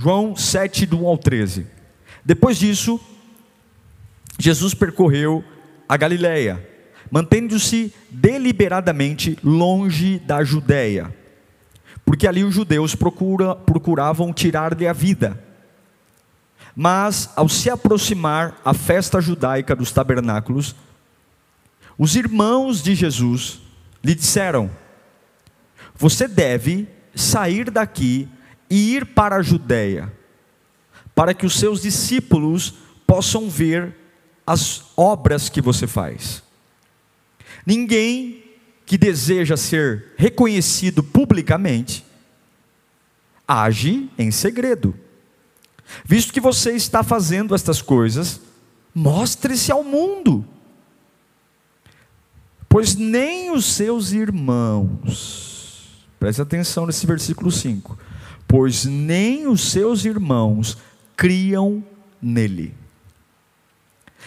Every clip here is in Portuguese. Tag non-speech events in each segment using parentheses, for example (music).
João 7, do 1 ao 13. Depois disso, Jesus percorreu a Galiléia, mantendo-se deliberadamente longe da Judéia porque ali os judeus procura, procuravam tirar-lhe a vida. Mas, ao se aproximar a festa judaica dos tabernáculos, os irmãos de Jesus lhe disseram: Você deve sair daqui e ir para a Judéia, para que os seus discípulos possam ver as obras que você faz. Ninguém que deseja ser reconhecido publicamente, age em segredo. Visto que você está fazendo estas coisas, mostre-se ao mundo. Pois nem os seus irmãos, preste atenção nesse versículo 5: pois nem os seus irmãos criam nele.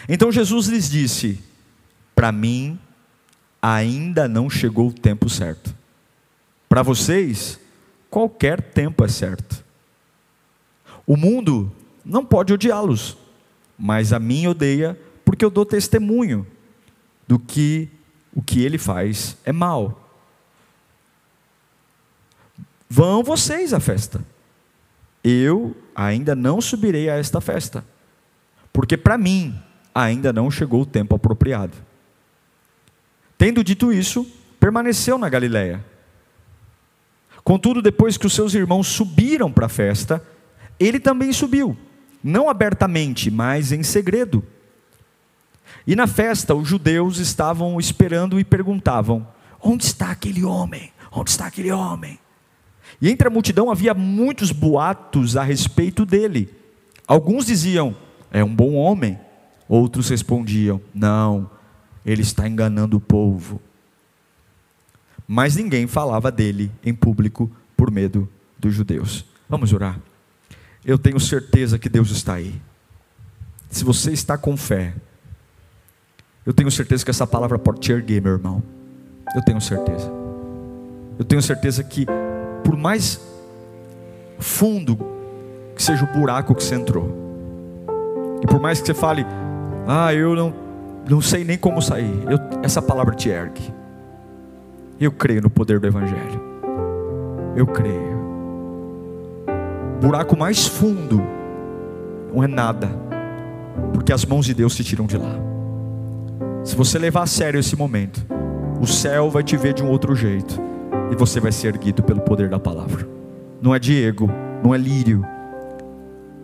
Então Jesus lhes disse: Para mim, ainda não chegou o tempo certo. Para vocês, qualquer tempo é certo. O mundo não pode odiá-los, mas a mim odeia porque eu dou testemunho do que o que ele faz é mal. Vão vocês à festa. Eu ainda não subirei a esta festa, porque para mim ainda não chegou o tempo apropriado. Tendo dito isso, permaneceu na Galiléia. Contudo, depois que os seus irmãos subiram para a festa, ele também subiu, não abertamente, mas em segredo. E na festa, os judeus estavam esperando e perguntavam: Onde está aquele homem? Onde está aquele homem? E entre a multidão havia muitos boatos a respeito dele. Alguns diziam: É um bom homem. Outros respondiam: Não, ele está enganando o povo. Mas ninguém falava dele em público por medo dos judeus. Vamos orar. Eu tenho certeza que Deus está aí. Se você está com fé, eu tenho certeza que essa palavra pode te erguer, meu irmão. Eu tenho certeza. Eu tenho certeza que, por mais fundo que seja o buraco que você entrou, e por mais que você fale, ah, eu não não sei nem como sair. Eu, essa palavra te ergue. Eu creio no poder do Evangelho. Eu creio. buraco mais fundo não é nada, porque as mãos de Deus te tiram de lá. Se você levar a sério esse momento, o céu vai te ver de um outro jeito, e você vai ser erguido pelo poder da palavra. Não é Diego, não é Lírio,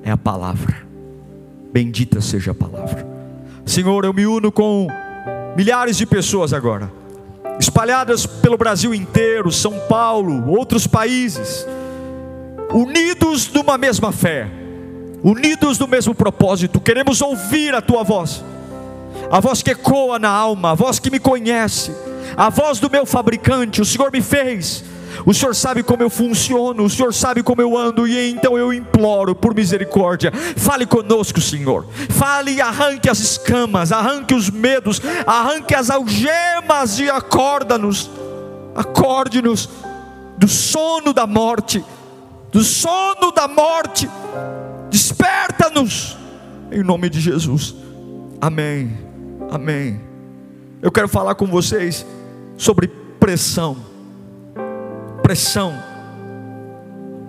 é a palavra. Bendita seja a palavra. Senhor, eu me uno com milhares de pessoas agora, espalhadas pelo Brasil inteiro, São Paulo, outros países, unidos numa mesma fé, unidos no mesmo propósito, queremos ouvir a tua voz, a voz que ecoa na alma, a voz que me conhece, a voz do meu fabricante, o Senhor me fez o Senhor sabe como eu funciono, o Senhor sabe como eu ando, e então eu imploro por misericórdia. Fale conosco, Senhor. Fale e arranque as escamas, arranque os medos, arranque as algemas e acorda-nos. Acorde-nos do sono da morte, do sono da morte. Desperta-nos em nome de Jesus. Amém. Amém. Eu quero falar com vocês sobre pressão pressão,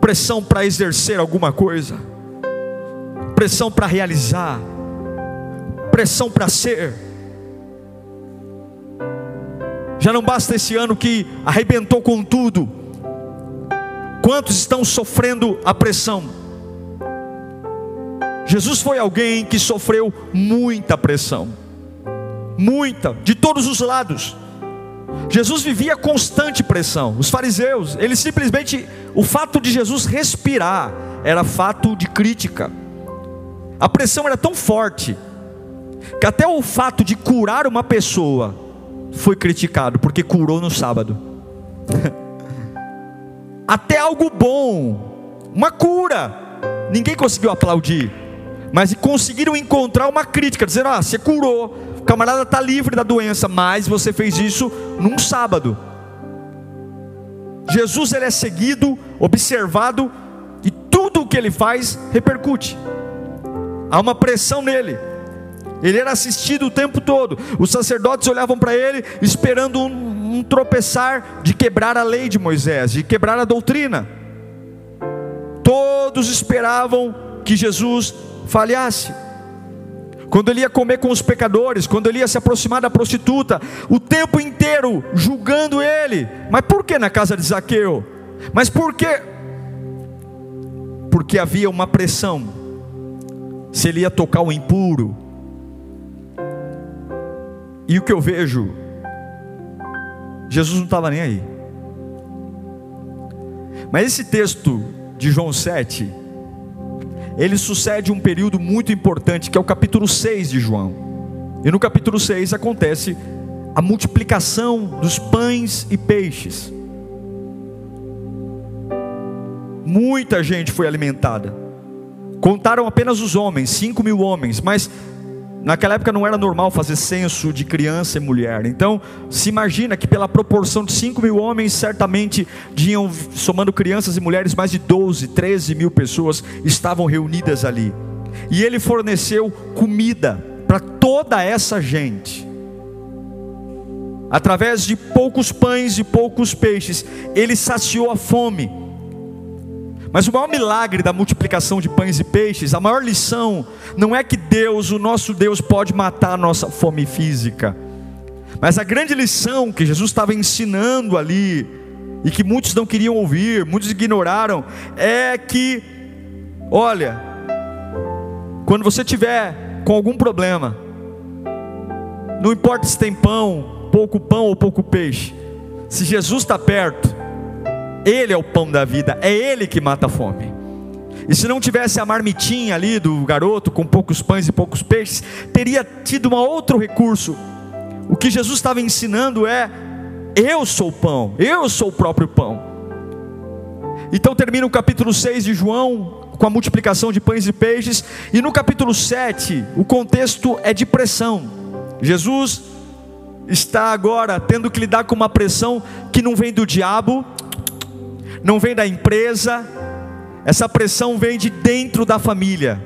pressão para exercer alguma coisa, pressão para realizar, pressão para ser. Já não basta esse ano que arrebentou com tudo. Quantos estão sofrendo a pressão? Jesus foi alguém que sofreu muita pressão, muita, de todos os lados. Jesus vivia constante pressão. Os fariseus, eles simplesmente, o fato de Jesus respirar era fato de crítica. A pressão era tão forte que até o fato de curar uma pessoa foi criticado, porque curou no sábado. (laughs) até algo bom, uma cura, ninguém conseguiu aplaudir, mas conseguiram encontrar uma crítica, dizendo: ah, você curou, o camarada está livre da doença, mas você fez isso num sábado. Jesus ele é seguido, observado e tudo o que ele faz repercute. Há uma pressão nele. Ele era assistido o tempo todo. Os sacerdotes olhavam para ele esperando um, um tropeçar de quebrar a lei de Moisés, de quebrar a doutrina. Todos esperavam que Jesus falhasse. Quando ele ia comer com os pecadores, quando ele ia se aproximar da prostituta, o tempo inteiro julgando ele. Mas por que na casa de Zaqueu? Mas por que? Porque havia uma pressão. Se ele ia tocar o impuro. E o que eu vejo, Jesus não estava nem aí. Mas esse texto de João 7, ele sucede um período muito importante, que é o capítulo 6 de João. E no capítulo 6 acontece a multiplicação dos pães e peixes. Muita gente foi alimentada. Contaram apenas os homens, 5 mil homens, mas Naquela época não era normal fazer censo de criança e mulher. Então, se imagina que pela proporção de 5 mil homens, certamente tinham, somando crianças e mulheres, mais de 12, 13 mil pessoas estavam reunidas ali. E ele forneceu comida para toda essa gente. Através de poucos pães e poucos peixes, ele saciou a fome mas o maior milagre da multiplicação de pães e peixes, a maior lição, não é que Deus, o nosso Deus, pode matar a nossa fome física, mas a grande lição que Jesus estava ensinando ali, e que muitos não queriam ouvir, muitos ignoraram, é que, olha, quando você tiver com algum problema, não importa se tem pão, pouco pão ou pouco peixe, se Jesus está perto, ele é o pão da vida, é Ele que mata a fome. E se não tivesse a marmitinha ali do garoto com poucos pães e poucos peixes, teria tido um outro recurso. O que Jesus estava ensinando é: eu sou o pão, eu sou o próprio pão. Então termina o capítulo 6 de João com a multiplicação de pães e peixes, e no capítulo 7 o contexto é de pressão. Jesus está agora tendo que lidar com uma pressão que não vem do diabo, não vem da empresa, essa pressão vem de dentro da família.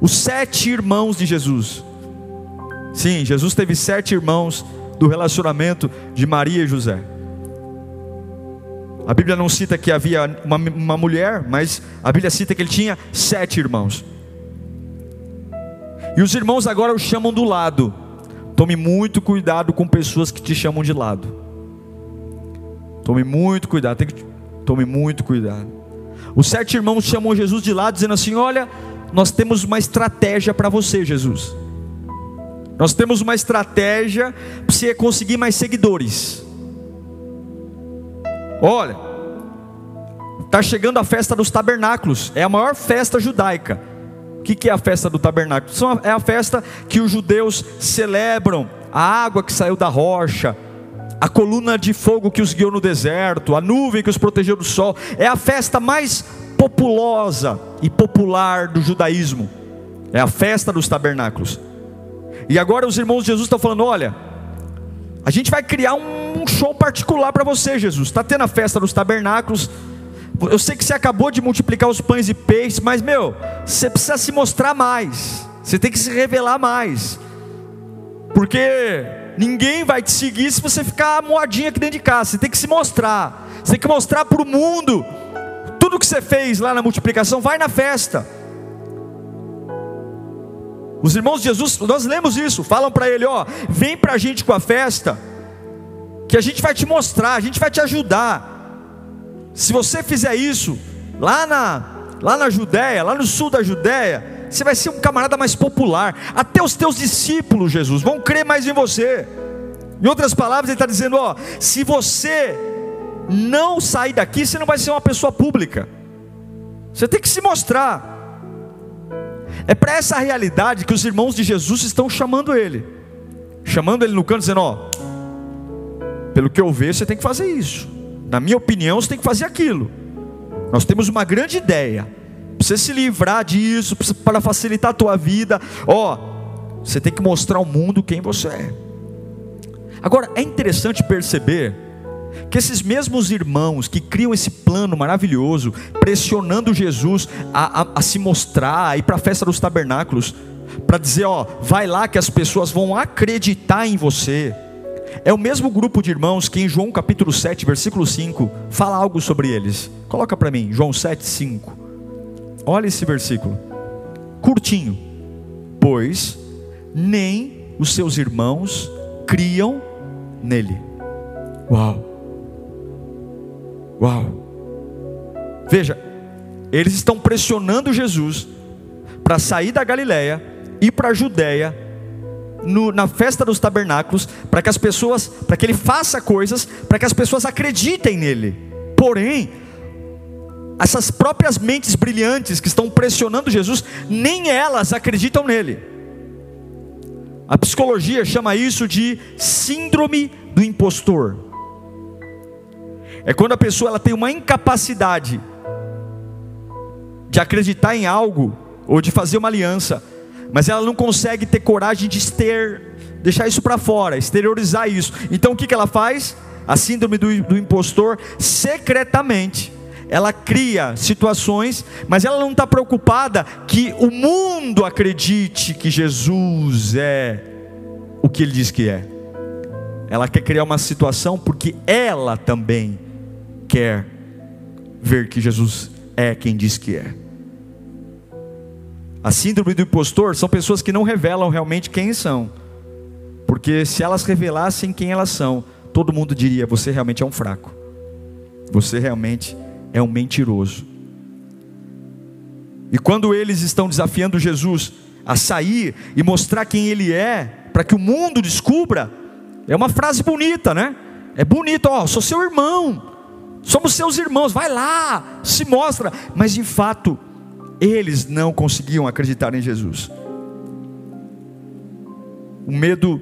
Os sete irmãos de Jesus. Sim, Jesus teve sete irmãos do relacionamento de Maria e José. A Bíblia não cita que havia uma, uma mulher, mas a Bíblia cita que ele tinha sete irmãos. E os irmãos agora o chamam do lado. Tome muito cuidado com pessoas que te chamam de lado. Tome muito cuidado. Tem que Tome muito cuidado. Os sete irmãos chamam Jesus de lado, dizendo assim: Olha, nós temos uma estratégia para você, Jesus. Nós temos uma estratégia para você conseguir mais seguidores. Olha, está chegando a festa dos tabernáculos, é a maior festa judaica. O que é a festa do tabernáculo? É a festa que os judeus celebram a água que saiu da rocha, a coluna de fogo que os guiou no deserto, a nuvem que os protegeu do sol, é a festa mais populosa e popular do judaísmo, é a festa dos tabernáculos. E agora os irmãos de Jesus estão falando: olha, a gente vai criar um show particular para você, Jesus. Está tendo a festa dos tabernáculos. Eu sei que você acabou de multiplicar os pães e peixes, mas meu, você precisa se mostrar mais. Você tem que se revelar mais. Porque Ninguém vai te seguir se você ficar moadinha aqui dentro de casa. Você tem que se mostrar. Você tem que mostrar para o mundo tudo que você fez lá na multiplicação. Vai na festa. Os irmãos de Jesus, nós lemos isso. Falam para ele: ó, vem para a gente com a festa, que a gente vai te mostrar, a gente vai te ajudar. Se você fizer isso lá na lá na Judéia, lá no sul da Judéia, você vai ser um camarada mais popular. Até os teus discípulos, Jesus, vão crer mais em você. Em outras palavras, ele está dizendo: ó, se você não sair daqui, você não vai ser uma pessoa pública. Você tem que se mostrar. É para essa realidade que os irmãos de Jesus estão chamando ele, chamando ele no canto, dizendo: Ó, pelo que eu vejo, você tem que fazer isso. Na minha opinião, você tem que fazer aquilo. Nós temos uma grande ideia. Precisa se livrar disso, para facilitar a tua vida. Ó, você tem que mostrar ao mundo quem você é. Agora, é interessante perceber que esses mesmos irmãos que criam esse plano maravilhoso, pressionando Jesus a, a, a se mostrar, a ir para a festa dos tabernáculos, para dizer: ó, vai lá que as pessoas vão acreditar em você. É o mesmo grupo de irmãos que em João capítulo 7, versículo 5, fala algo sobre eles. Coloca para mim, João 7, 5. Olha esse versículo, curtinho. Pois nem os seus irmãos criam nele. Uau! Uau! Veja, eles estão pressionando Jesus para sair da Galiléia, ir para a Judéia, no, na festa dos tabernáculos, para que as pessoas, para que ele faça coisas, para que as pessoas acreditem nele. Porém, essas próprias mentes brilhantes que estão pressionando Jesus, nem elas acreditam nele. A psicologia chama isso de síndrome do impostor. É quando a pessoa ela tem uma incapacidade de acreditar em algo ou de fazer uma aliança, mas ela não consegue ter coragem de ter, deixar isso para fora, exteriorizar isso. Então o que, que ela faz? A síndrome do, do impostor, secretamente, ela cria situações, mas ela não está preocupada que o mundo acredite que Jesus é o que ele diz que é. Ela quer criar uma situação porque ela também quer ver que Jesus é quem diz que é. A síndrome do impostor são pessoas que não revelam realmente quem são. Porque se elas revelassem quem elas são, todo mundo diria: você realmente é um fraco. Você realmente é um mentiroso. E quando eles estão desafiando Jesus a sair e mostrar quem ele é, para que o mundo descubra, é uma frase bonita, né? É bonito, ó, sou seu irmão. Somos seus irmãos, vai lá, se mostra. Mas de fato, eles não conseguiam acreditar em Jesus. O medo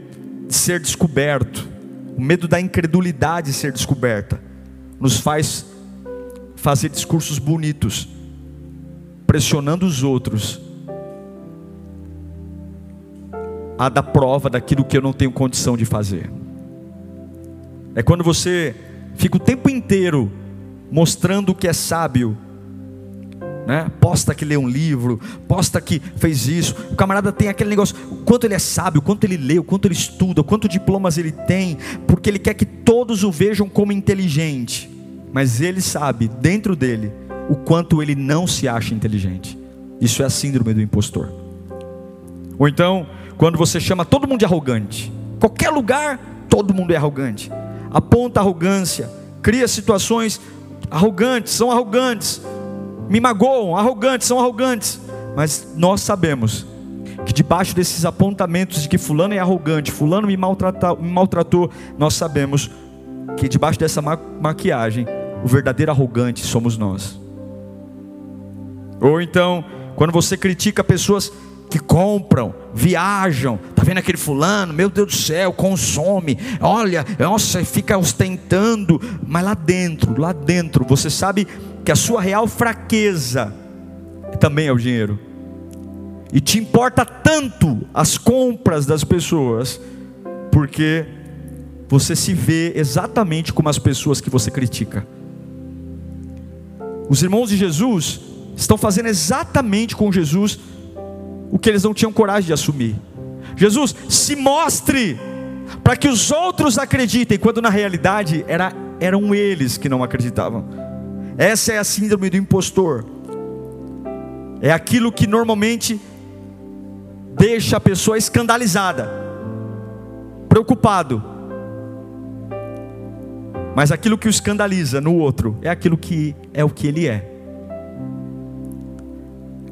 de ser descoberto, o medo da incredulidade de ser descoberta, nos faz fazer discursos bonitos, pressionando os outros a dar prova daquilo que eu não tenho condição de fazer. É quando você fica o tempo inteiro mostrando que é sábio. Né? Posta que lê um livro, posta que fez isso. O camarada tem aquele negócio, o quanto ele é sábio, o quanto ele lê, o quanto ele estuda, o quanto diplomas ele tem, porque ele quer que todos o vejam como inteligente. Mas ele sabe, dentro dele, o quanto ele não se acha inteligente. Isso é a síndrome do impostor. Ou então, quando você chama todo mundo de arrogante, qualquer lugar, todo mundo é arrogante aponta arrogância, cria situações arrogantes, são arrogantes, me magoam, arrogantes, são arrogantes. Mas nós sabemos que debaixo desses apontamentos de que fulano é arrogante, fulano me, me maltratou, nós sabemos que debaixo dessa ma maquiagem, o verdadeiro arrogante somos nós. Ou então, quando você critica pessoas que compram, viajam, tá vendo aquele fulano, meu Deus do céu, consome, olha, nossa, fica ostentando, mas lá dentro, lá dentro, você sabe que a sua real fraqueza também é o dinheiro. E te importa tanto as compras das pessoas, porque você se vê exatamente como as pessoas que você critica. Os irmãos de Jesus estão fazendo exatamente com Jesus o que eles não tinham coragem de assumir. Jesus, se mostre para que os outros acreditem, quando na realidade era, eram eles que não acreditavam. Essa é a síndrome do impostor. É aquilo que normalmente deixa a pessoa escandalizada, preocupado. Mas aquilo que o escandaliza no outro é aquilo que é o que ele é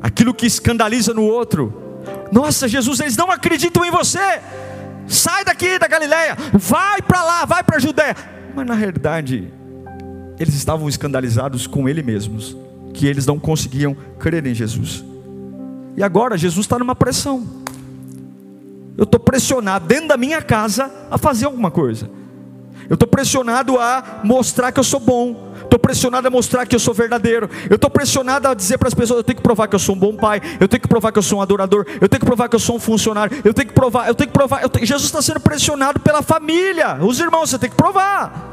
aquilo que escandaliza no outro. Nossa, Jesus, eles não acreditam em você. Sai daqui da Galileia, vai para lá, vai para a Judéia. Mas na realidade, eles estavam escandalizados com ele mesmos, que eles não conseguiam crer em Jesus. E agora Jesus está numa pressão. Eu estou pressionado dentro da minha casa a fazer alguma coisa. Eu estou pressionado a mostrar que eu sou bom. Estou pressionado a mostrar que eu sou verdadeiro. Eu estou pressionado a dizer para as pessoas: eu tenho que provar que eu sou um bom pai. Eu tenho que provar que eu sou um adorador. Eu tenho que provar que eu sou um funcionário. Eu tenho que provar. Eu tenho que provar. Tenho... Jesus está sendo pressionado pela família. Os irmãos, você tem que provar.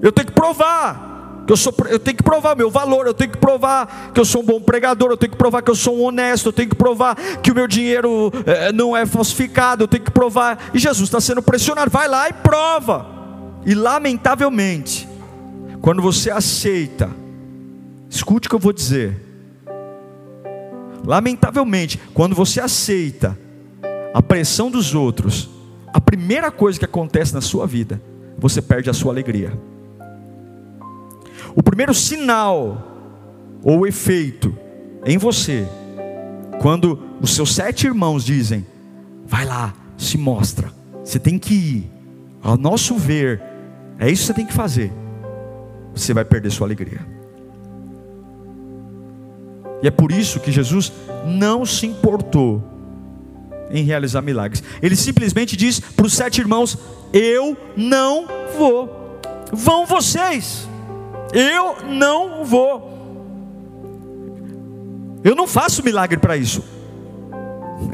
Eu tenho que provar que eu sou, eu tenho que provar meu valor, eu tenho que provar que eu sou um bom pregador, eu tenho que provar que eu sou um honesto, eu tenho que provar que o meu dinheiro é, não é falsificado, eu tenho que provar. E Jesus está sendo pressionado, vai lá e prova. E lamentavelmente, quando você aceita, escute o que eu vou dizer. Lamentavelmente, quando você aceita a pressão dos outros, a primeira coisa que acontece na sua vida, você perde a sua alegria. O primeiro sinal ou efeito em você, quando os seus sete irmãos dizem: vai lá, se mostra, você tem que ir, ao nosso ver, é isso que você tem que fazer, você vai perder sua alegria. E é por isso que Jesus não se importou em realizar milagres. Ele simplesmente diz para os sete irmãos: Eu não vou, vão vocês. Eu não vou. Eu não faço milagre para isso.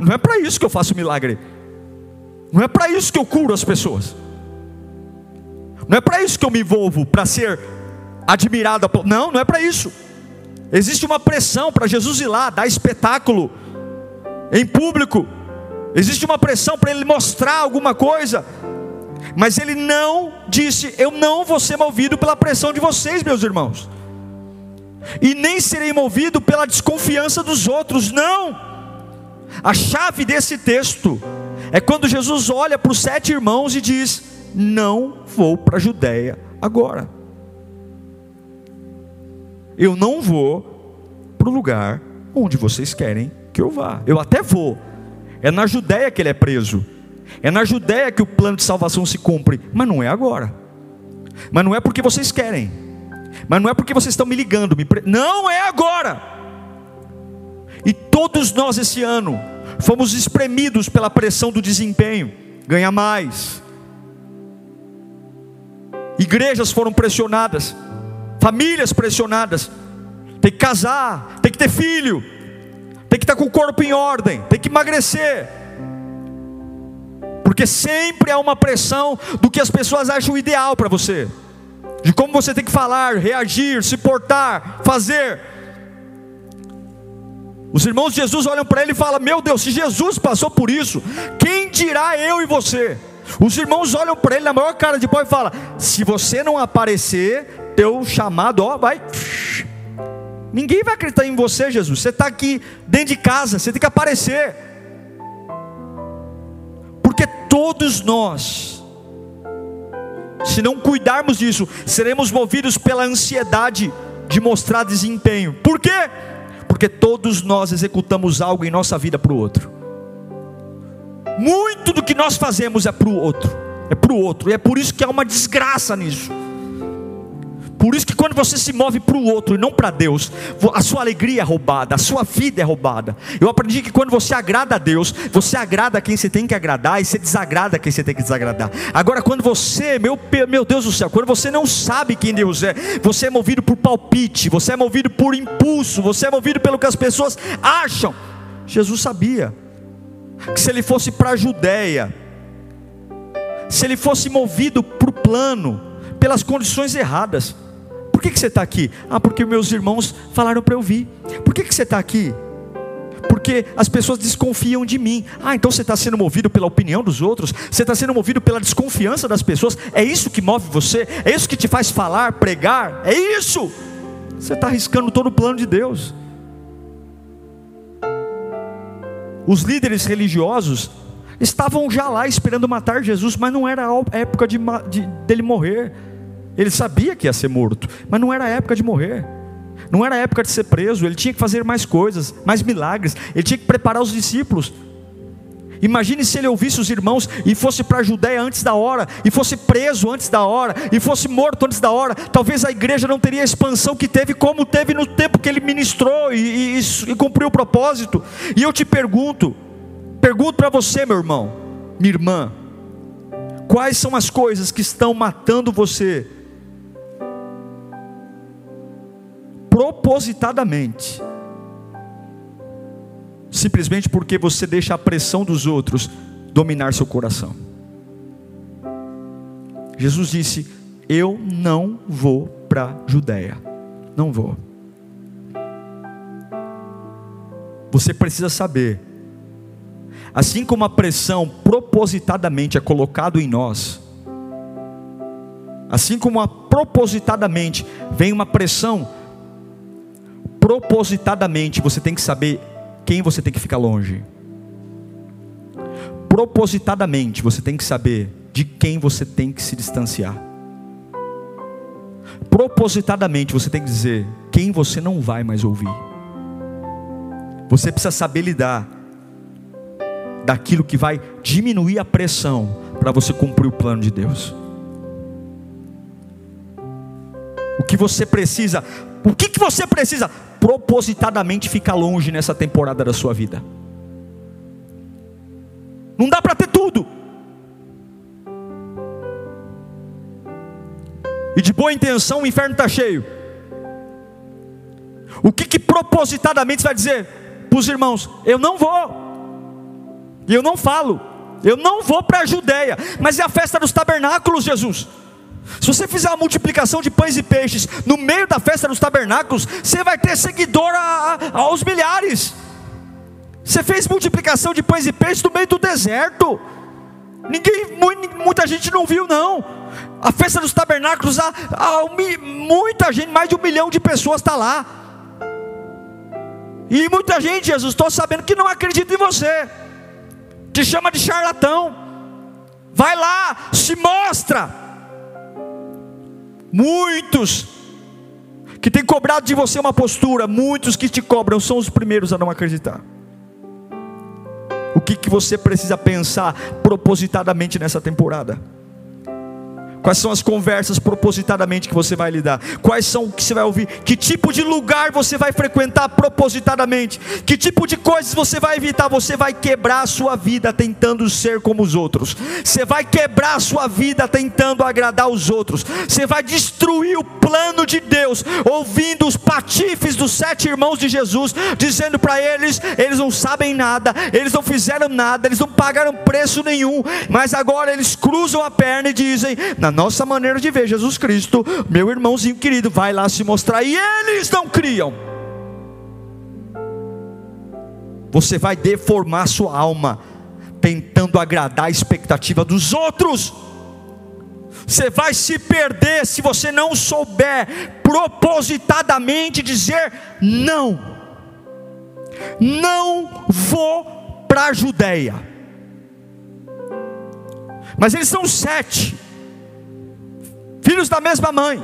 Não é para isso que eu faço milagre. Não é para isso que eu curo as pessoas. Não é para isso que eu me envolvo, para ser admirado. Não, não é para isso. Existe uma pressão para Jesus ir lá, dar espetáculo em público. Existe uma pressão para ele mostrar alguma coisa. Mas ele não disse: Eu não vou ser movido pela pressão de vocês, meus irmãos, e nem serei movido pela desconfiança dos outros, não. A chave desse texto é quando Jesus olha para os sete irmãos e diz: Não vou para a Judéia agora. Eu não vou para o lugar onde vocês querem que eu vá. Eu até vou. É na Judéia que ele é preso. É na Judéia que o plano de salvação se cumpre, mas não é agora. Mas não é porque vocês querem. Mas não é porque vocês estão me ligando, me pre... não é agora. E todos nós esse ano fomos espremidos pela pressão do desempenho, ganhar mais. Igrejas foram pressionadas, famílias pressionadas. Tem que casar, tem que ter filho, tem que estar com o corpo em ordem, tem que emagrecer porque sempre há uma pressão do que as pessoas acham ideal para você, de como você tem que falar, reagir, se portar, fazer. Os irmãos de Jesus olham para ele e falam: Meu Deus, se Jesus passou por isso, quem dirá eu e você? Os irmãos olham para ele na maior cara de pau e falam: Se você não aparecer, teu chamado, ó, vai. Ninguém vai acreditar em você, Jesus. Você está aqui dentro de casa, você tem que aparecer todos nós, se não cuidarmos disso, seremos movidos pela ansiedade de mostrar desempenho. Por quê? Porque todos nós executamos algo em nossa vida para o outro. Muito do que nós fazemos é para o outro, é para o outro, e é por isso que há uma desgraça nisso. Por isso que quando você se move para o outro e não para Deus, a sua alegria é roubada, a sua vida é roubada. Eu aprendi que quando você agrada a Deus, você agrada quem você tem que agradar e você desagrada quem você tem que desagradar. Agora, quando você, meu, meu Deus do céu, quando você não sabe quem Deus é, você é movido por palpite, você é movido por impulso, você é movido pelo que as pessoas acham. Jesus sabia que se ele fosse para a Judéia, se ele fosse movido para o plano, pelas condições erradas, que, que você está aqui? Ah, porque meus irmãos falaram para eu vir. Por que, que você está aqui? Porque as pessoas desconfiam de mim. Ah, então você está sendo movido pela opinião dos outros, você está sendo movido pela desconfiança das pessoas. É isso que move você, é isso que te faz falar, pregar, é isso. Você está arriscando todo o plano de Deus. Os líderes religiosos estavam já lá esperando matar Jesus, mas não era a época de, de, dele morrer. Ele sabia que ia ser morto, mas não era época de morrer. Não era época de ser preso, ele tinha que fazer mais coisas, mais milagres, ele tinha que preparar os discípulos. Imagine se ele ouvisse os irmãos e fosse para a Judéia antes da hora, e fosse preso antes da hora, e fosse morto antes da hora. Talvez a igreja não teria a expansão que teve, como teve no tempo que ele ministrou e, e, e cumpriu o propósito. E eu te pergunto, pergunto para você, meu irmão, minha irmã, quais são as coisas que estão matando você propositadamente? simplesmente porque você deixa a pressão dos outros dominar seu coração. Jesus disse: Eu não vou para Judéia, não vou. Você precisa saber, assim como a pressão propositadamente é colocada em nós, assim como a propositadamente vem uma pressão, propositadamente você tem que saber quem você tem que ficar longe. Propositadamente, você tem que saber de quem você tem que se distanciar. Propositadamente, você tem que dizer quem você não vai mais ouvir. Você precisa saber lidar daquilo que vai diminuir a pressão para você cumprir o plano de Deus. O que você precisa, o que, que você precisa? Propositadamente ficar longe nessa temporada da sua vida. Não dá para ter tudo. E de boa intenção o inferno está cheio. O que, que propositadamente você vai dizer para os irmãos? Eu não vou. E eu não falo. Eu não vou para a Judéia. Mas é a festa dos tabernáculos, Jesus. Se você fizer uma multiplicação de pães e peixes no meio da festa dos tabernáculos, você vai ter seguidor a, a, aos milhares. Você fez multiplicação de pães e peixes no meio do deserto. Ninguém, muita gente não viu não. A festa dos tabernáculos, há muita gente, mais de um milhão de pessoas está lá. E muita gente, Jesus, estou sabendo que não acredita em você. Te chama de charlatão. Vai lá, se mostra. Muitos que têm cobrado de você uma postura, muitos que te cobram são os primeiros a não acreditar. O que, que você precisa pensar propositadamente nessa temporada? Quais são as conversas propositadamente que você vai lidar? Quais são o que você vai ouvir? Que tipo de lugar você vai frequentar propositadamente? Que tipo de coisas você vai evitar? Você vai quebrar a sua vida tentando ser como os outros. Você vai quebrar a sua vida tentando agradar os outros. Você vai destruir o plano de Deus, ouvindo os patifes dos sete irmãos de Jesus, dizendo para eles: eles não sabem nada, eles não fizeram nada, eles não pagaram preço nenhum, mas agora eles cruzam a perna e dizem: na nossa maneira de ver Jesus Cristo, meu irmãozinho querido, vai lá se mostrar e eles não criam. Você vai deformar sua alma tentando agradar a expectativa dos outros. Você vai se perder se você não souber propositadamente dizer não. Não vou para a Judéia. Mas eles são sete filhos da mesma mãe,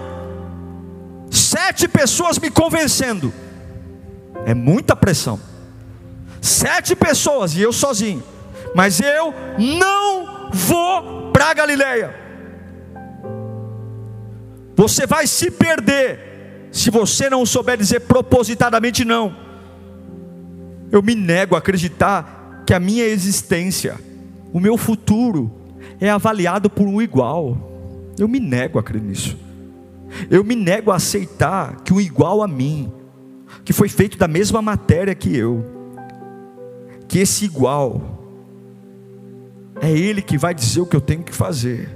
sete pessoas me convencendo, é muita pressão. Sete pessoas e eu sozinho, mas eu não vou para Galileia. Você vai se perder se você não souber dizer propositadamente não. Eu me nego a acreditar que a minha existência, o meu futuro, é avaliado por um igual. Eu me nego a crer nisso. Eu me nego a aceitar que um igual a mim, que foi feito da mesma matéria que eu, que esse igual é ele que vai dizer o que eu tenho que fazer.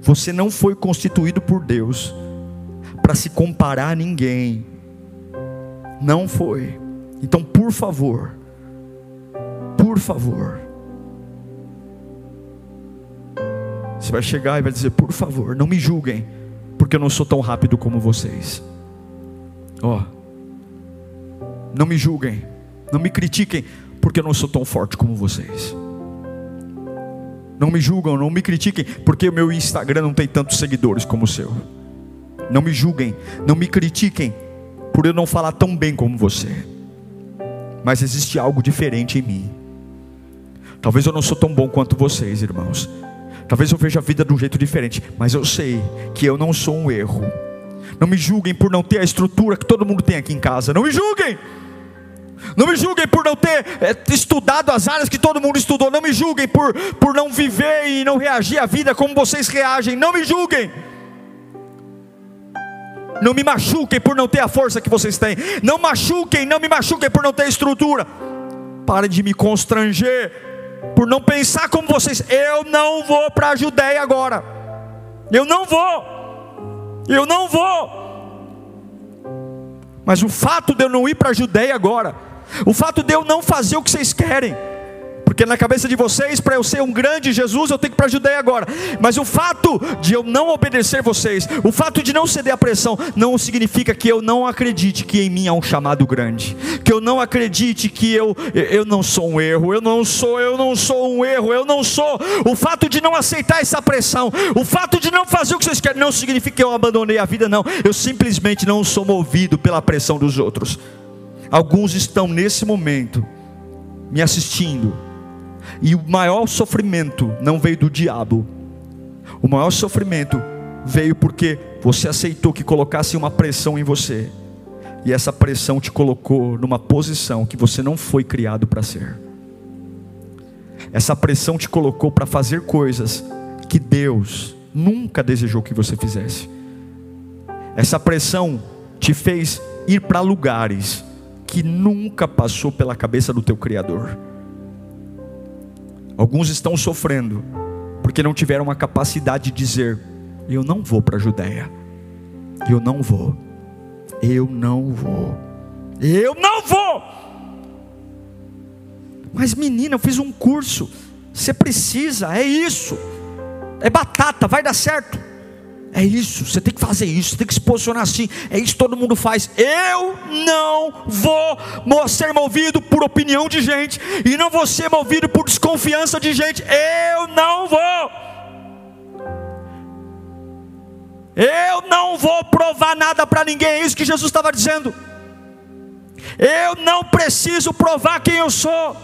Você não foi constituído por Deus para se comparar a ninguém. Não foi. Então, por favor, por favor, Você vai chegar e vai dizer: Por favor, não me julguem, porque eu não sou tão rápido como vocês. Ó, oh, não me julguem, não me critiquem, porque eu não sou tão forte como vocês. Não me julgam, não me critiquem, porque o meu Instagram não tem tantos seguidores como o seu. Não me julguem, não me critiquem, por eu não falar tão bem como você. Mas existe algo diferente em mim. Talvez eu não sou tão bom quanto vocês, irmãos. Talvez eu veja a vida de um jeito diferente, mas eu sei que eu não sou um erro. Não me julguem por não ter a estrutura que todo mundo tem aqui em casa. Não me julguem. Não me julguem por não ter é, estudado as áreas que todo mundo estudou. Não me julguem por, por não viver e não reagir à vida como vocês reagem. Não me julguem. Não me machuquem por não ter a força que vocês têm. Não machuquem, não me machuquem por não ter estrutura. Parem de me constranger por não pensar como vocês. Eu não vou para a Judéia agora. Eu não vou. Eu não vou. Mas o fato de eu não ir para a Judéia agora, o fato de eu não fazer o que vocês querem, porque na cabeça de vocês, para eu ser um grande Jesus, eu tenho que ir para a Judéia agora. Mas o fato de eu não obedecer vocês, o fato de não ceder à pressão, não significa que eu não acredite que em mim há um chamado grande, que eu não acredite que eu, eu não sou um erro, eu não sou, eu não sou um erro, eu não sou. O fato de não aceitar essa pressão, o fato de não fazer o que vocês querem, não significa que eu abandonei a vida, não. Eu simplesmente não sou movido pela pressão dos outros. Alguns estão nesse momento me assistindo e o maior sofrimento não veio do diabo. O maior sofrimento veio porque você aceitou que colocasse uma pressão em você. E essa pressão te colocou numa posição que você não foi criado para ser. Essa pressão te colocou para fazer coisas que Deus nunca desejou que você fizesse. Essa pressão te fez ir para lugares que nunca passou pela cabeça do teu Criador. Alguns estão sofrendo porque não tiveram a capacidade de dizer: Eu não vou para a Judéia. Eu não vou. Eu não vou. Eu não vou. Mas menina, eu fiz um curso. Você precisa, é isso. É batata, vai dar certo. É isso, você tem que fazer isso, você tem que se posicionar assim. É isso que todo mundo faz. Eu não vou ser movido por opinião de gente, e não vou ser movido por desconfiança de gente. Eu não vou. Eu não vou provar nada para ninguém, é isso que Jesus estava dizendo. Eu não preciso provar quem eu sou.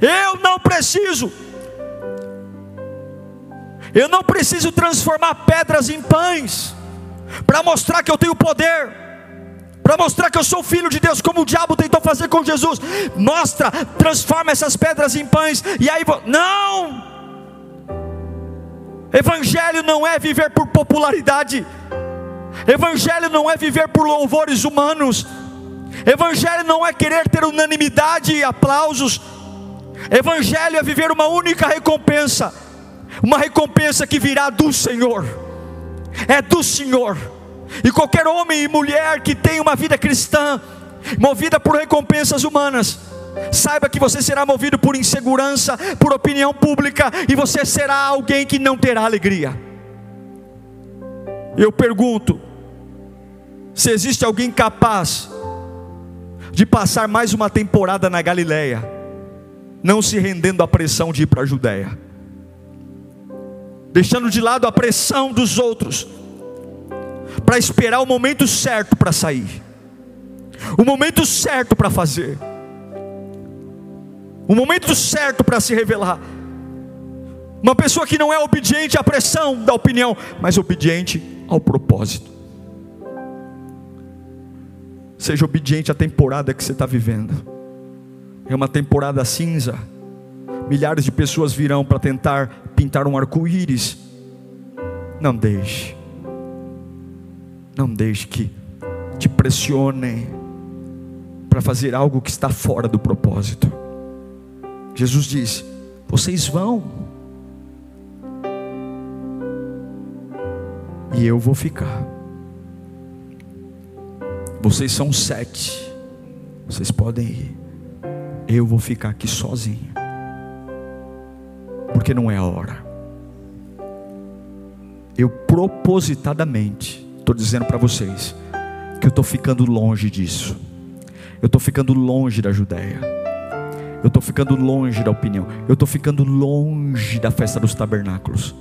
Eu não preciso. Eu não preciso transformar pedras em pães para mostrar que eu tenho poder, para mostrar que eu sou filho de Deus, como o diabo tentou fazer com Jesus. Mostra, transforma essas pedras em pães, e aí não. Evangelho não é viver por popularidade. Evangelho não é viver por louvores humanos. Evangelho não é querer ter unanimidade e aplausos. Evangelho é viver uma única recompensa uma recompensa que virá do Senhor, é do Senhor. E qualquer homem e mulher que tenha uma vida cristã, movida por recompensas humanas, saiba que você será movido por insegurança, por opinião pública, e você será alguém que não terá alegria. Eu pergunto: se existe alguém capaz de passar mais uma temporada na Galileia, não se rendendo à pressão de ir para a Judéia? Deixando de lado a pressão dos outros, para esperar o momento certo para sair, o momento certo para fazer, o momento certo para se revelar. Uma pessoa que não é obediente à pressão da opinião, mas obediente ao propósito. Seja obediente à temporada que você está vivendo. É uma temporada cinza milhares de pessoas virão para tentar pintar um arco-íris. Não deixe, não deixe que te pressionem para fazer algo que está fora do propósito. Jesus diz: vocês vão, e eu vou ficar. Vocês são sete, vocês podem ir, eu vou ficar aqui sozinho porque não é a hora. Eu propositadamente estou dizendo para vocês que eu estou ficando longe disso. Eu estou ficando longe da Judéia. Eu estou ficando longe da opinião. Eu estou ficando longe da festa dos tabernáculos.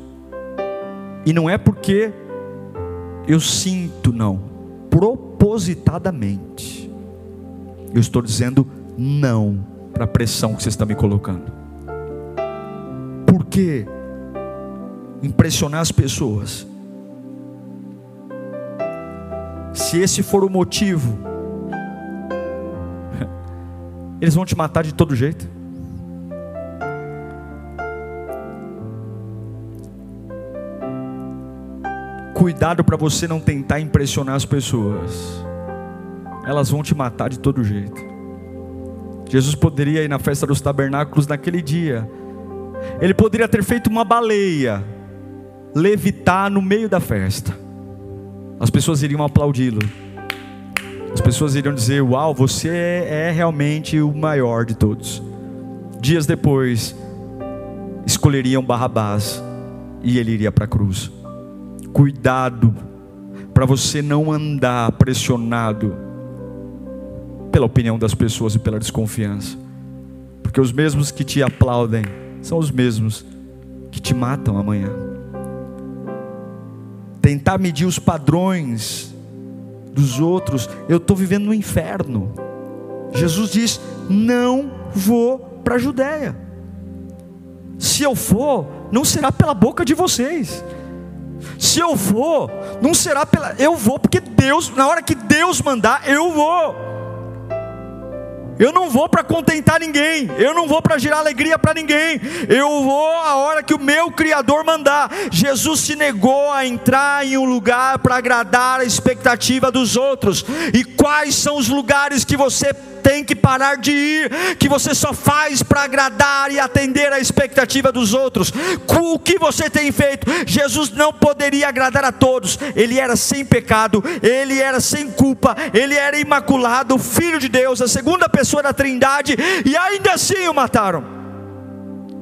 E não é porque eu sinto, não. Propositadamente. Eu estou dizendo não para a pressão que você está me colocando. Que impressionar as pessoas, se esse for o motivo, (laughs) eles vão te matar de todo jeito. Cuidado para você não tentar impressionar as pessoas, elas vão te matar de todo jeito. Jesus poderia ir na festa dos tabernáculos naquele dia, ele poderia ter feito uma baleia, levitar no meio da festa, as pessoas iriam aplaudi-lo. As pessoas iriam dizer: Uau, você é realmente o maior de todos. Dias depois, escolheriam Barrabás e ele iria para a cruz. Cuidado para você não andar pressionado pela opinião das pessoas e pela desconfiança, porque os mesmos que te aplaudem são os mesmos que te matam amanhã tentar medir os padrões dos outros, eu estou vivendo no inferno. Jesus diz: Não vou para a Judéia. Se eu for, não será pela boca de vocês. Se eu for, não será pela. Eu vou porque Deus, na hora que Deus mandar, eu vou. Eu não vou para contentar ninguém, eu não vou para gerar alegria para ninguém, eu vou a hora que o meu Criador mandar. Jesus se negou a entrar em um lugar para agradar a expectativa dos outros. E quais são os lugares que você tem que parar de ir, que você só faz para agradar e atender a expectativa dos outros. O que você tem feito? Jesus não poderia agradar a todos, ele era sem pecado, ele era sem culpa, ele era imaculado, filho de Deus, a segunda pessoa da Trindade, e ainda assim o mataram.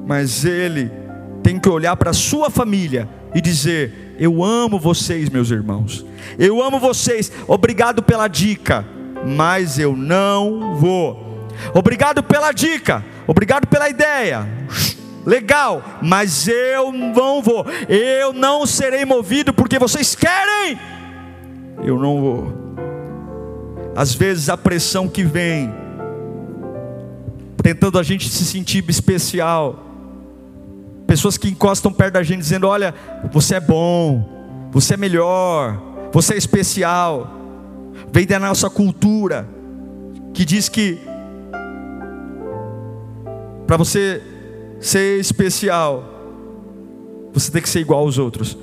Mas ele tem que olhar para a sua família e dizer: Eu amo vocês, meus irmãos. Eu amo vocês. Obrigado pela dica mas eu não vou. Obrigado pela dica, obrigado pela ideia. Legal, mas eu não vou. Eu não serei movido porque vocês querem. Eu não vou. Às vezes a pressão que vem, tentando a gente se sentir especial. Pessoas que encostam perto da gente dizendo: Olha, você é bom, você é melhor, você é especial vem da nossa cultura, que diz que para você ser especial, você tem que ser igual aos outros.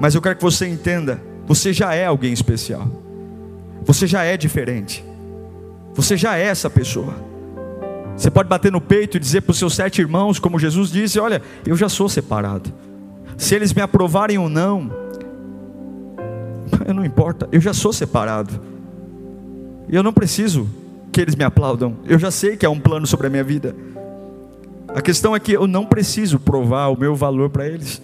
Mas eu quero que você entenda: você já é alguém especial, você já é diferente, você já é essa pessoa. Você pode bater no peito e dizer para os seus sete irmãos, como Jesus disse: Olha, eu já sou separado. Se eles me aprovarem ou não, não importa, eu já sou separado. E eu não preciso que eles me aplaudam. Eu já sei que há um plano sobre a minha vida. A questão é que eu não preciso provar o meu valor para eles.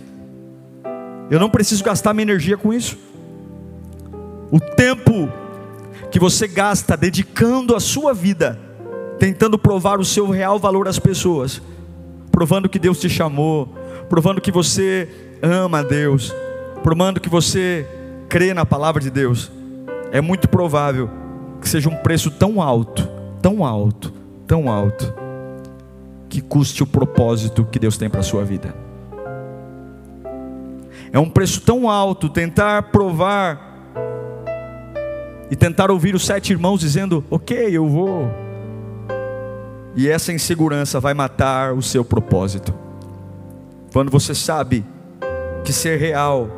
Eu não preciso gastar minha energia com isso. O tempo que você gasta dedicando a sua vida, tentando provar o seu real valor às pessoas, provando que Deus te chamou, provando que você ama a Deus, provando que você crê na palavra de Deus, é muito provável que seja um preço tão alto, tão alto, tão alto, que custe o propósito que Deus tem para a sua vida. É um preço tão alto tentar provar e tentar ouvir os sete irmãos dizendo: Ok, eu vou. E essa insegurança vai matar o seu propósito. Quando você sabe que ser real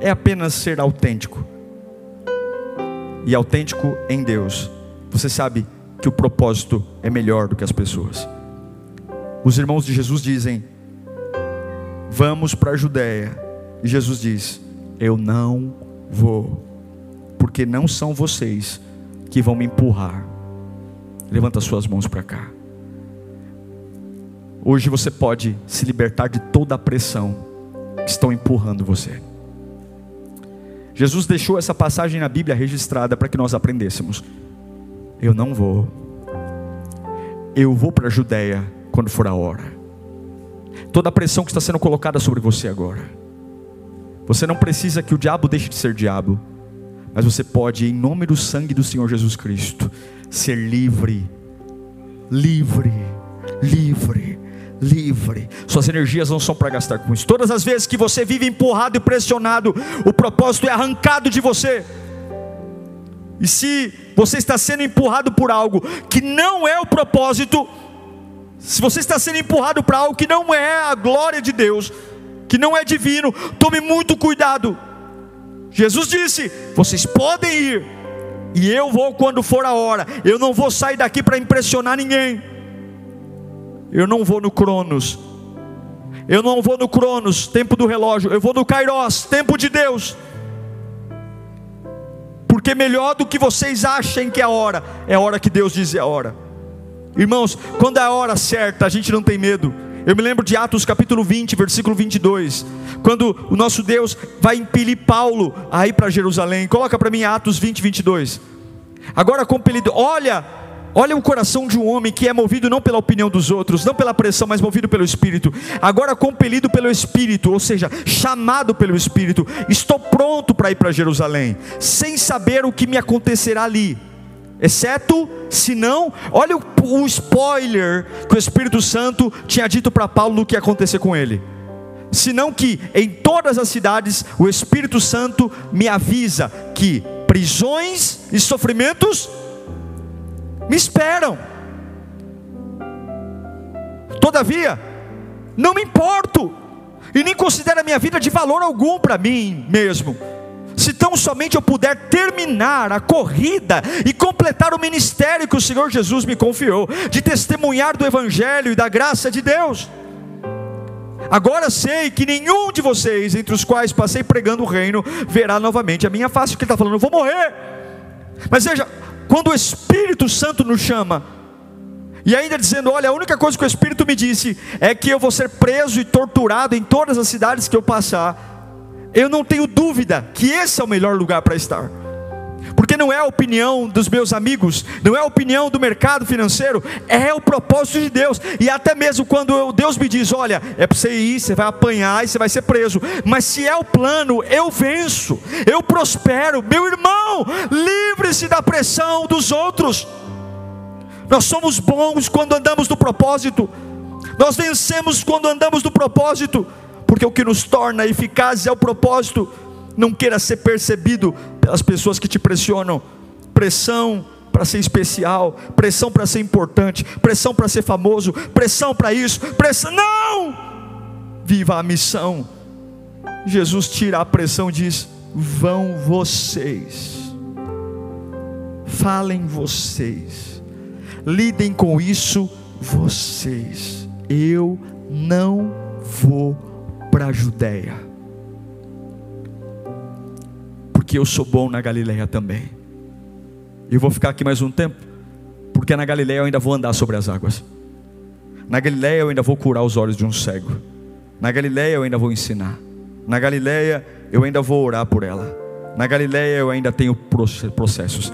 é apenas ser autêntico. E autêntico em Deus. Você sabe que o propósito é melhor do que as pessoas. Os irmãos de Jesus dizem: Vamos para a Judéia. E Jesus diz: Eu não vou, porque não são vocês que vão me empurrar. Levanta suas mãos para cá. Hoje você pode se libertar de toda a pressão que estão empurrando você. Jesus deixou essa passagem na Bíblia registrada para que nós aprendêssemos. Eu não vou. Eu vou para a Judéia quando for a hora. Toda a pressão que está sendo colocada sobre você agora. Você não precisa que o diabo deixe de ser diabo, mas você pode, em nome do sangue do Senhor Jesus Cristo, ser livre, livre, livre livre. Suas energias não são para gastar com isso. Todas as vezes que você vive empurrado e pressionado, o propósito é arrancado de você. E se você está sendo empurrado por algo que não é o propósito, se você está sendo empurrado para algo que não é a glória de Deus, que não é divino, tome muito cuidado. Jesus disse: vocês podem ir, e eu vou quando for a hora, eu não vou sair daqui para impressionar ninguém. Eu não vou no Cronos. Eu não vou no Cronos, tempo do relógio. Eu vou no Kairos, tempo de Deus. Porque melhor do que vocês achem que é a hora, é a hora que Deus diz é a hora. Irmãos, quando é a hora certa, a gente não tem medo. Eu me lembro de Atos capítulo 20, versículo 22, quando o nosso Deus vai impelir Paulo a ir para Jerusalém. Coloca para mim Atos 20, 22. Agora compelido, olha, Olha o coração de um homem que é movido não pela opinião dos outros, não pela pressão, mas movido pelo Espírito. Agora compelido pelo Espírito, ou seja, chamado pelo Espírito, estou pronto para ir para Jerusalém, sem saber o que me acontecerá ali. Exceto, se não, olha o, o spoiler que o Espírito Santo tinha dito para Paulo do que ia acontecer com ele senão que em todas as cidades o Espírito Santo me avisa que prisões e sofrimentos me esperam. Todavia, não me importo e nem considero a minha vida de valor algum para mim mesmo. Se tão somente eu puder terminar a corrida e completar o ministério que o Senhor Jesus me confiou, de testemunhar do Evangelho e da graça de Deus. Agora sei que nenhum de vocês, entre os quais passei pregando o reino, verá novamente a minha face, porque ele está falando, eu vou morrer. Mas veja, quando o Espírito Santo nos chama, e ainda dizendo: Olha, a única coisa que o Espírito me disse é que eu vou ser preso e torturado em todas as cidades que eu passar. Eu não tenho dúvida que esse é o melhor lugar para estar porque não é a opinião dos meus amigos, não é a opinião do mercado financeiro, é o propósito de Deus. E até mesmo quando Deus me diz: olha, é para você ir, você vai apanhar e você vai ser preso, mas se é o plano, eu venço, eu prospero. Meu irmão, livre-se da pressão dos outros. Nós somos bons quando andamos no propósito, nós vencemos quando andamos no propósito, porque o que nos torna eficazes é o propósito. Não queira ser percebido pelas pessoas que te pressionam. Pressão para ser especial, pressão para ser importante, pressão para ser famoso, pressão para isso, pressão. Não! Viva a missão. Jesus tira a pressão e diz: Vão vocês, falem vocês, lidem com isso vocês. Eu não vou para a Judéia porque eu sou bom na Galileia também. Eu vou ficar aqui mais um tempo, porque na Galileia eu ainda vou andar sobre as águas. Na Galileia eu ainda vou curar os olhos de um cego. Na Galileia eu ainda vou ensinar. Na Galileia eu ainda vou orar por ela. Na Galileia eu ainda tenho processos.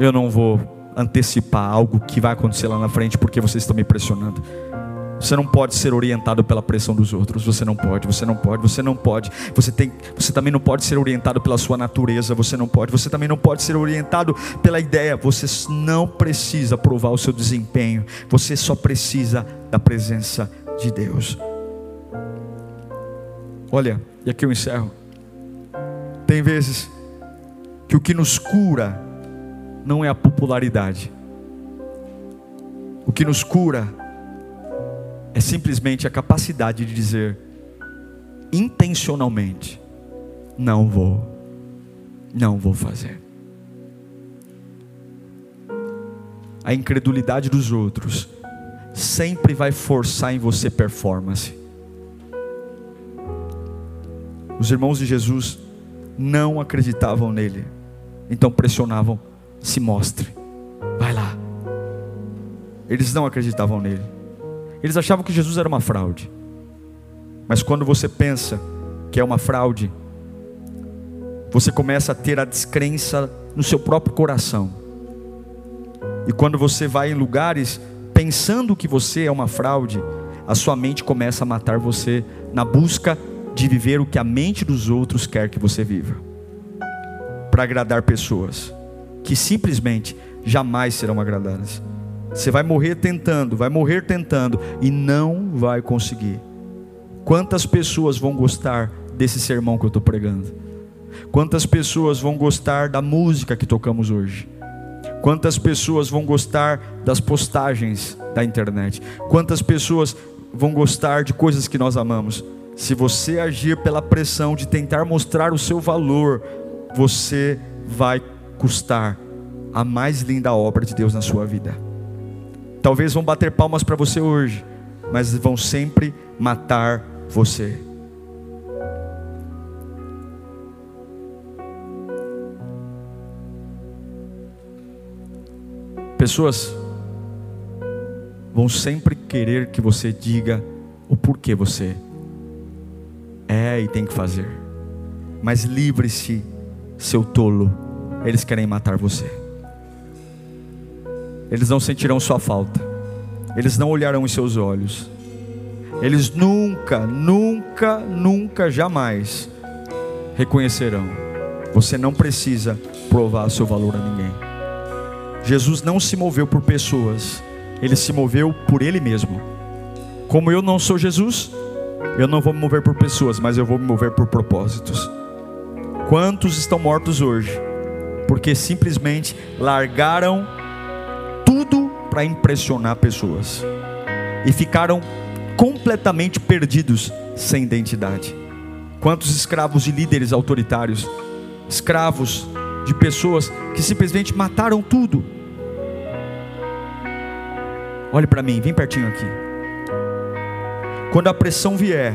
Eu não vou antecipar algo que vai acontecer lá na frente porque vocês estão me pressionando. Você não pode ser orientado pela pressão dos outros. Você não pode, você não pode, você não pode. Você tem, você também não pode ser orientado pela sua natureza. Você não pode. Você também não pode ser orientado pela ideia. Você não precisa provar o seu desempenho. Você só precisa da presença de Deus. Olha, e aqui eu encerro. Tem vezes que o que nos cura não é a popularidade. O que nos cura é simplesmente a capacidade de dizer intencionalmente: não vou, não vou fazer. A incredulidade dos outros sempre vai forçar em você performance. Os irmãos de Jesus não acreditavam nele, então pressionavam: se mostre, vai lá. Eles não acreditavam nele. Eles achavam que Jesus era uma fraude. Mas quando você pensa que é uma fraude, você começa a ter a descrença no seu próprio coração. E quando você vai em lugares pensando que você é uma fraude, a sua mente começa a matar você na busca de viver o que a mente dos outros quer que você viva. Para agradar pessoas que simplesmente jamais serão agradadas. Você vai morrer tentando, vai morrer tentando e não vai conseguir. Quantas pessoas vão gostar desse sermão que eu estou pregando? Quantas pessoas vão gostar da música que tocamos hoje? Quantas pessoas vão gostar das postagens da internet? Quantas pessoas vão gostar de coisas que nós amamos? Se você agir pela pressão de tentar mostrar o seu valor, você vai custar a mais linda obra de Deus na sua vida. Talvez vão bater palmas para você hoje, mas vão sempre matar você. Pessoas vão sempre querer que você diga o porquê você é e tem que fazer. Mas livre-se, seu tolo. Eles querem matar você. Eles não sentirão sua falta. Eles não olharão em seus olhos. Eles nunca, nunca, nunca, jamais reconhecerão. Você não precisa provar seu valor a ninguém. Jesus não se moveu por pessoas, ele se moveu por ele mesmo. Como eu não sou Jesus, eu não vou me mover por pessoas, mas eu vou me mover por propósitos. Quantos estão mortos hoje? Porque simplesmente largaram para impressionar pessoas e ficaram completamente perdidos, sem identidade. Quantos escravos de líderes autoritários, escravos de pessoas que simplesmente mataram tudo. Olhe para mim, vem pertinho aqui. Quando a pressão vier,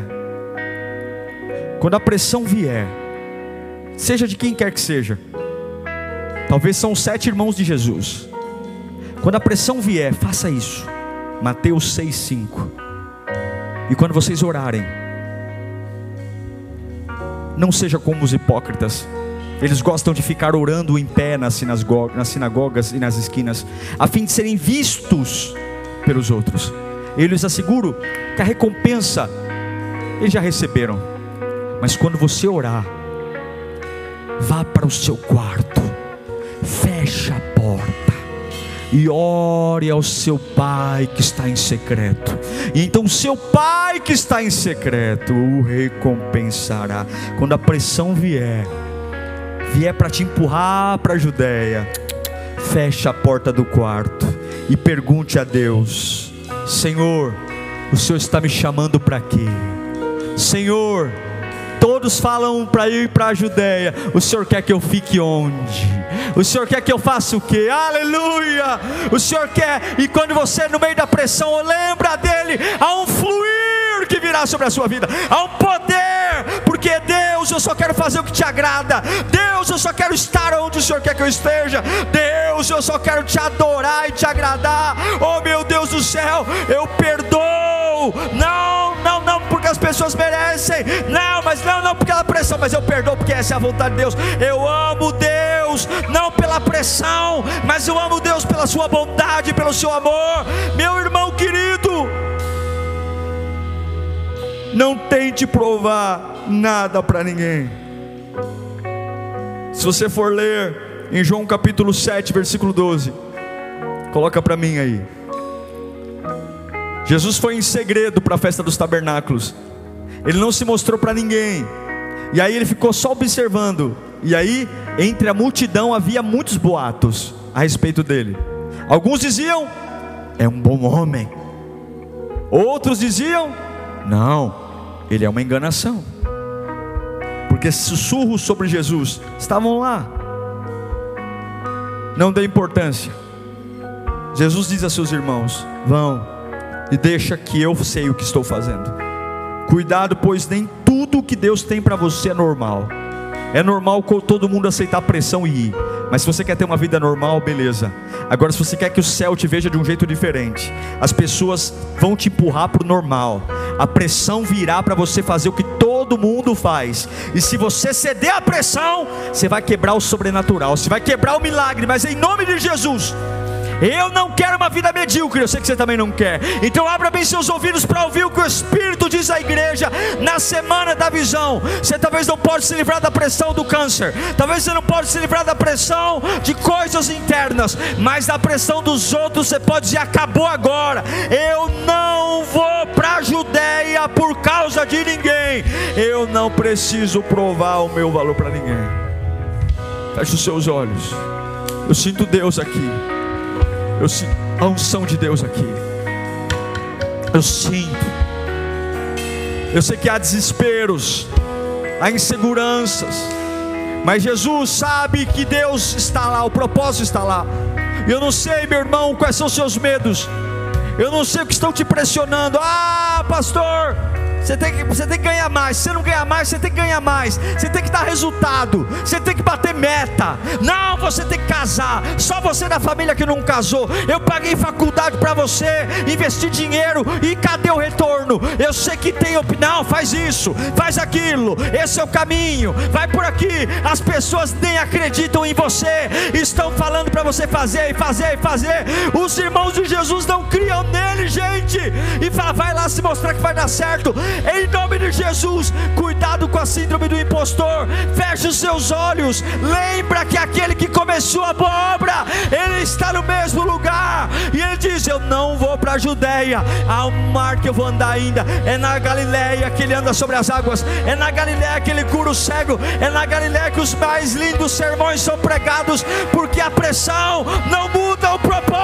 quando a pressão vier, seja de quem quer que seja, talvez são os sete irmãos de Jesus. Quando a pressão vier, faça isso. Mateus 6,5. E quando vocês orarem, não seja como os hipócritas. Eles gostam de ficar orando em pé nas sinagogas e nas esquinas, a fim de serem vistos pelos outros. Eu lhes asseguro que a recompensa eles já receberam. Mas quando você orar, vá para o seu quarto, fecha a e ore ao seu pai que está em secreto. E então seu pai que está em secreto o recompensará. Quando a pressão vier, vier para te empurrar para a Judéia, feche a porta do quarto e pergunte a Deus: Senhor, o Senhor está me chamando para quê? Senhor, Todos falam para ir para a Judéia. O Senhor quer que eu fique onde? O Senhor quer que eu faça o quê? Aleluia! O Senhor quer, e quando você no meio da pressão lembra dele, há um fluir que virá sobre a sua vida, há um poder, porque Deus, eu só quero fazer o que te agrada. Deus, eu só quero estar onde o Senhor quer que eu esteja. Deus, eu só quero te adorar e te agradar. Oh meu Deus do céu, eu perdoo. Não, não, não, porque as pessoas merecem. Não, mas não, não porque ela pressão, mas eu perdoo porque essa é a vontade de Deus. Eu amo Deus, não pela pressão, mas eu amo Deus pela sua bondade, pelo seu amor. Meu irmão querido, não tente provar nada para ninguém. Se você for ler em João capítulo 7, versículo 12, coloca para mim aí. Jesus foi em segredo para a festa dos tabernáculos. Ele não se mostrou para ninguém. E aí ele ficou só observando. E aí, entre a multidão havia muitos boatos a respeito dele. Alguns diziam: "É um bom homem". Outros diziam: "Não, ele é uma enganação". Porque sussurros sobre Jesus estavam lá. Não dê importância. Jesus diz a seus irmãos: "Vão e deixa que eu sei o que estou fazendo". Cuidado, pois nem tudo que Deus tem para você é normal. É normal todo mundo aceitar pressão e ir. Mas se você quer ter uma vida normal, beleza. Agora, se você quer que o céu te veja de um jeito diferente, as pessoas vão te empurrar para o normal. A pressão virá para você fazer o que todo mundo faz. E se você ceder à pressão, você vai quebrar o sobrenatural, você vai quebrar o milagre. Mas em nome de Jesus, Eu não quero uma vida medíocre, eu sei que você também não quer. Então abra bem seus ouvidos para ouvir o que o Espírito diz à igreja na semana da visão. Você talvez não pode se livrar da pressão do câncer, talvez você não pode se livrar da pressão de coisas internas, mas da pressão dos outros você pode dizer: acabou agora. Eu não vou para a Judéia por causa de ninguém. Eu não preciso provar o meu valor para ninguém. Feche os seus olhos. Eu sinto Deus aqui. Eu sinto a unção de Deus aqui. Eu sinto. Eu sei que há desesperos, há inseguranças, mas Jesus sabe que Deus está lá, o propósito está lá. Eu não sei, meu irmão, quais são os seus medos. Eu não sei o que estão te pressionando. Ah, pastor, você tem, que, você tem que ganhar mais. Se você não ganhar mais, você tem que ganhar mais. Você tem que dar resultado. Você tem que bater meta. Não, você tem que casar. Só você da família que não casou. Eu paguei faculdade para você, investi dinheiro e cadê o retorno? Eu sei que tem opinião. Faz isso, faz aquilo. Esse é o caminho. Vai por aqui. As pessoas nem acreditam em você. Estão falando para você fazer e fazer e fazer. Os irmãos de Jesus não criam nele, gente. E fala, vai lá se mostrar que vai dar certo. Em nome de Jesus, cuidado com a síndrome do impostor. Feche os seus olhos. Lembra que aquele que começou a boa obra, ele está no mesmo lugar. E ele diz: Eu não vou para a Judéia. Há um mar que eu vou andar ainda. É na Galileia que ele anda sobre as águas. É na Galileia que ele cura o cego. É na Galileia que os mais lindos sermões são pregados. Porque a pressão não muda o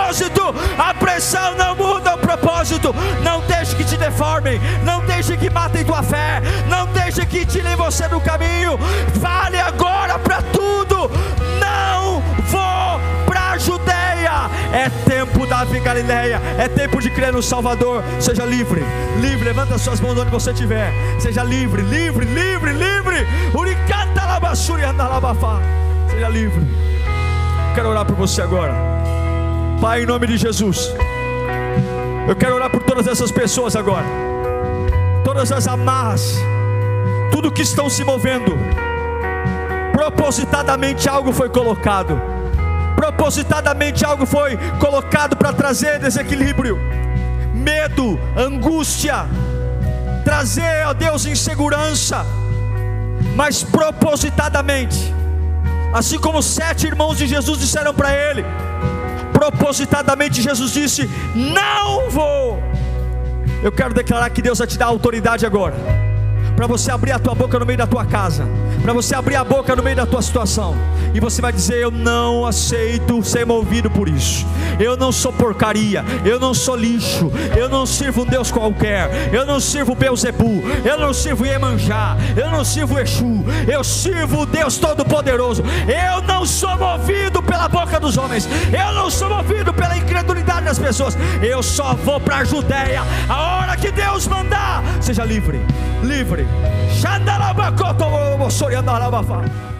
propósito. A pressão não muda o propósito. Não deixe que te deformem. Não deixe que matem tua fé, não deixe que tirem você do caminho. Fale agora para tudo. Não vou para a Judeia. É tempo da Galileia, é tempo de crer no Salvador. Seja livre, livre. Levanta suas mãos onde você estiver. Seja livre, livre, livre, livre. Uricanta labassuri andalabafá. Seja livre. Quero orar por você agora. Pai, em nome de Jesus. Eu quero orar por todas essas pessoas agora. Todas as amarras, tudo que estão se movendo, propositadamente algo foi colocado, propositadamente algo foi colocado para trazer desequilíbrio, medo, angústia, trazer, ó Deus, insegurança, mas propositadamente, assim como sete irmãos de Jesus disseram para ele, propositadamente Jesus disse: Não vou. Eu quero declarar que Deus vai te dar autoridade agora para você abrir a tua boca no meio da tua casa, para você abrir a boca no meio da tua situação, e você vai dizer: Eu não aceito ser movido por isso, eu não sou porcaria, eu não sou lixo, eu não sirvo um Deus qualquer, eu não sirvo Beuzebu, eu não sirvo Iemanjá, eu não sirvo Exu, eu sirvo o Deus Todo-Poderoso, eu não sou movido pela boca dos homens, eu não sou movido pela incredulidade das pessoas, eu só vou para a Judéia, a hora que Deus mandar, seja livre. Livre. Shandalabakoto Soriandalabafa.